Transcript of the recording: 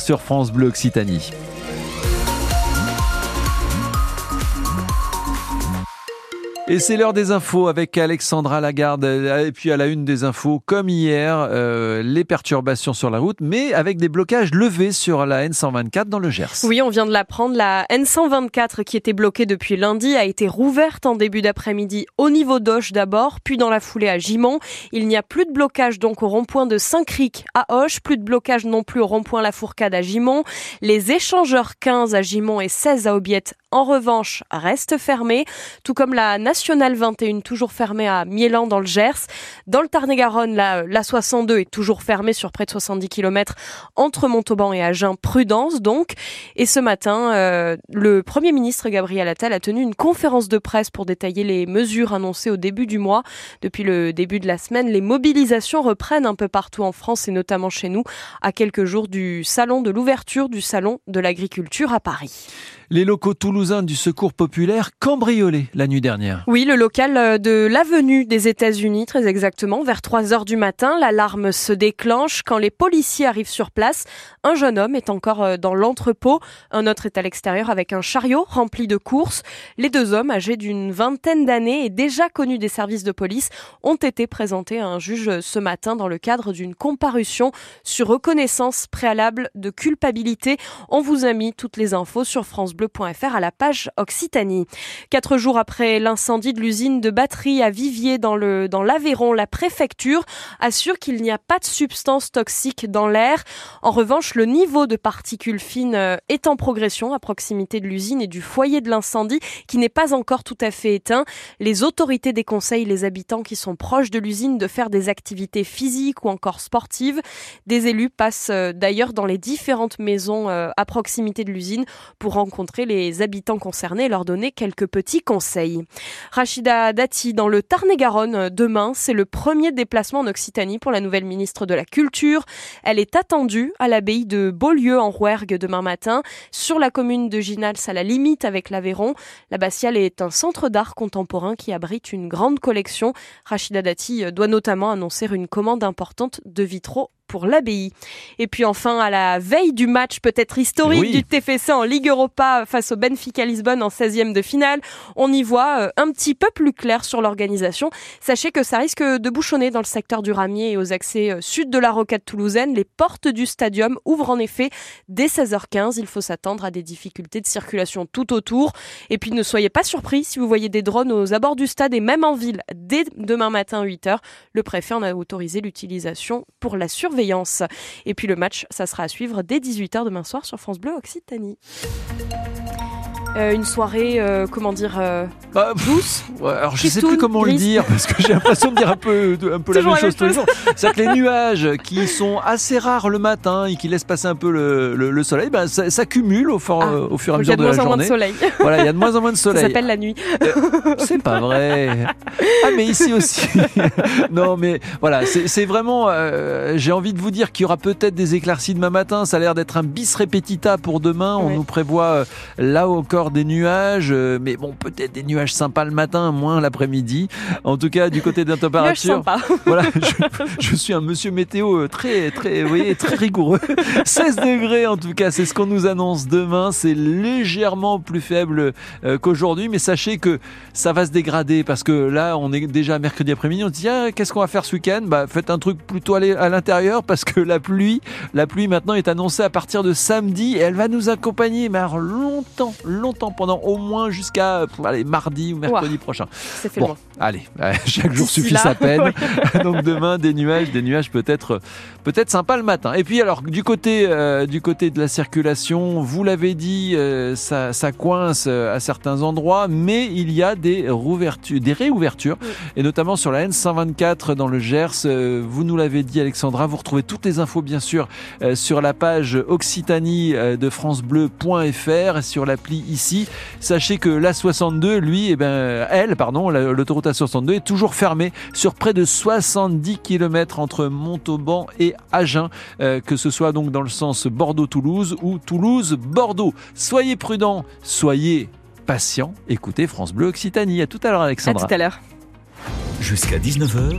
sur France Bleu Occitanie. Et c'est l'heure des infos avec Alexandra Lagarde. Et puis à la une des infos, comme hier, euh, les perturbations sur la route, mais avec des blocages levés sur la N124 dans le Gers. Oui, on vient de l'apprendre. La N124 qui était bloquée depuis lundi a été rouverte en début d'après-midi au niveau d'Auch d'abord, puis dans la foulée à Gimont. Il n'y a plus de blocage donc au rond-point de Saint-Cric à Auch, plus de blocage non plus au rond-point La Fourcade à Gimont. Les échangeurs 15 à Gimont et 16 à Aubiette en revanche, restent fermés, tout comme la Nationale 21 toujours fermée à Miélan dans le Gers. Dans le Tarn-et-Garonne, la, la 62 est toujours fermée sur près de 70 km entre Montauban et Agen. Prudence donc. Et ce matin, euh, le Premier ministre Gabriel Attal a tenu une conférence de presse pour détailler les mesures annoncées au début du mois. Depuis le début de la semaine, les mobilisations reprennent un peu partout en France et notamment chez nous, à quelques jours du salon de l'ouverture du salon de l'agriculture à Paris. Les locaux toulousains du Secours populaire cambriolés la nuit dernière. Oui, le local euh, de l'avenue des États-Unis, très exactement, vers 3 heures du matin. L'alarme se déclenche quand les policiers arrivent sur place. Un jeune homme est encore euh, dans l'entrepôt. Un autre est à l'extérieur avec un chariot rempli de courses. Les deux hommes, âgés d'une vingtaine d'années et déjà connus des services de police, ont été présentés à un juge ce matin dans le cadre d'une comparution sur reconnaissance préalable de culpabilité. On vous a mis toutes les infos sur France bleu.fr à la page Occitanie. Quatre jours après l'incendie de l'usine de batterie à Vivier dans dans l'Aveyron, la préfecture assure qu'il n'y a pas de substances toxiques dans l'air. En revanche, le niveau de particules fines euh, est en progression à proximité de l'usine et du foyer de l'incendie qui n'est pas encore tout à fait éteint. Les autorités déconseillent les habitants qui sont proches de l'usine de faire des activités physiques ou encore sportives. Des élus passent euh, d'ailleurs dans les différentes maisons euh, à proximité de l'usine pour rencontrer les habitants concernés et leur donner quelques petits conseils. Rachida Dati dans le Tarn-et-Garonne demain, c'est le premier déplacement en Occitanie pour la nouvelle ministre de la Culture. Elle est attendue à l'abbaye de Beaulieu en Rouergue demain matin, sur la commune de Ginals à la limite avec l'Aveyron. L'abbatiale est un centre d'art contemporain qui abrite une grande collection. Rachida Dati doit notamment annoncer une commande importante de vitraux pour l'abbaye. Et puis enfin, à la veille du match peut-être historique du TFC en Ligue Europa face au Benfica Lisbonne en 16e de finale, on y voit euh, un petit peu plus clair sur l'organisation. Sachez que ça risque de bouchonner dans le secteur du Ramier et aux accès euh, sud de la rocade toulousaine. Les portes du stadium ouvrent en effet dès 16h15. Il faut s'attendre à des difficultés de circulation tout autour. Et puis ne soyez pas surpris si vous voyez des drones aux abords du stade et même en ville dès demain matin 8h. Le préfet en a autorisé l'utilisation pour la surveillance et puis le match, ça sera à suivre dès 18h demain soir sur France Bleu Occitanie. Euh, une soirée, euh, comment dire, euh, bah, douce. alors je sais plus comment le dire parce que j'ai l'impression de dire un peu, un peu la même chose tous les jours. C'est que les nuages qui sont assez rares le matin et qui laissent passer un peu le, le, soleil, ben ça, ça, cumule au, fur, ah, au fur et à mesure de, la journée. Il y a de moins en moins de soleil. Voilà, il y a de moins en moins de soleil. Ça s'appelle la nuit. c'est pas vrai. Ah mais ici aussi. non mais voilà, c'est vraiment. j'ai envie de vous dire qu'il y aura peut-être des éclaircies demain matin. Ça a l'air d'être un bis repetita pour demain. On nous prévoit là encore des nuages, euh, mais bon, peut-être des nuages sympas le matin, moins l'après-midi. En tout cas, du côté de la température, voilà, je, suis un monsieur météo euh, très, très, vous voyez, très rigoureux. 16 degrés en tout cas, c'est ce qu'on nous annonce demain. C'est légèrement plus faible euh, qu'aujourd'hui, mais sachez que ça va se dégrader parce que là, on est déjà mercredi après-midi. On se dit, ah, qu'est-ce qu'on va faire ce week-end? Bah, faites un truc plutôt à l'intérieur parce que la pluie, la pluie maintenant est annoncée à partir de samedi et elle va nous accompagner, mais alors longtemps, longtemps pendant au moins jusqu'à mardi ou mercredi prochain. bon, allez, chaque jour suffit sa peine. Donc demain des nuages, des nuages peut-être peut-être sympa le matin. Et puis alors du côté euh, du côté de la circulation, vous l'avez dit, euh, ça, ça, coince euh, à certains endroits, mais il y a des réouvertures, des réouvertures, et notamment sur la N124 dans le Gers. vous nous l'avez dit, Alexandra. Vous retrouvez toutes les infos bien sûr sur la page Occitanie de francebleu.fr sur l'appli ici Sachez que l'A62, lui, eh ben, elle, pardon, l'autoroute A62 est toujours fermée sur près de 70 km entre Montauban et Agen, euh, que ce soit donc dans le sens Bordeaux-Toulouse ou Toulouse-Bordeaux. Soyez prudents, soyez patients. Écoutez France Bleu Occitanie. À tout à l'heure, Alexandra. À tout à l'heure. Jusqu'à 19h.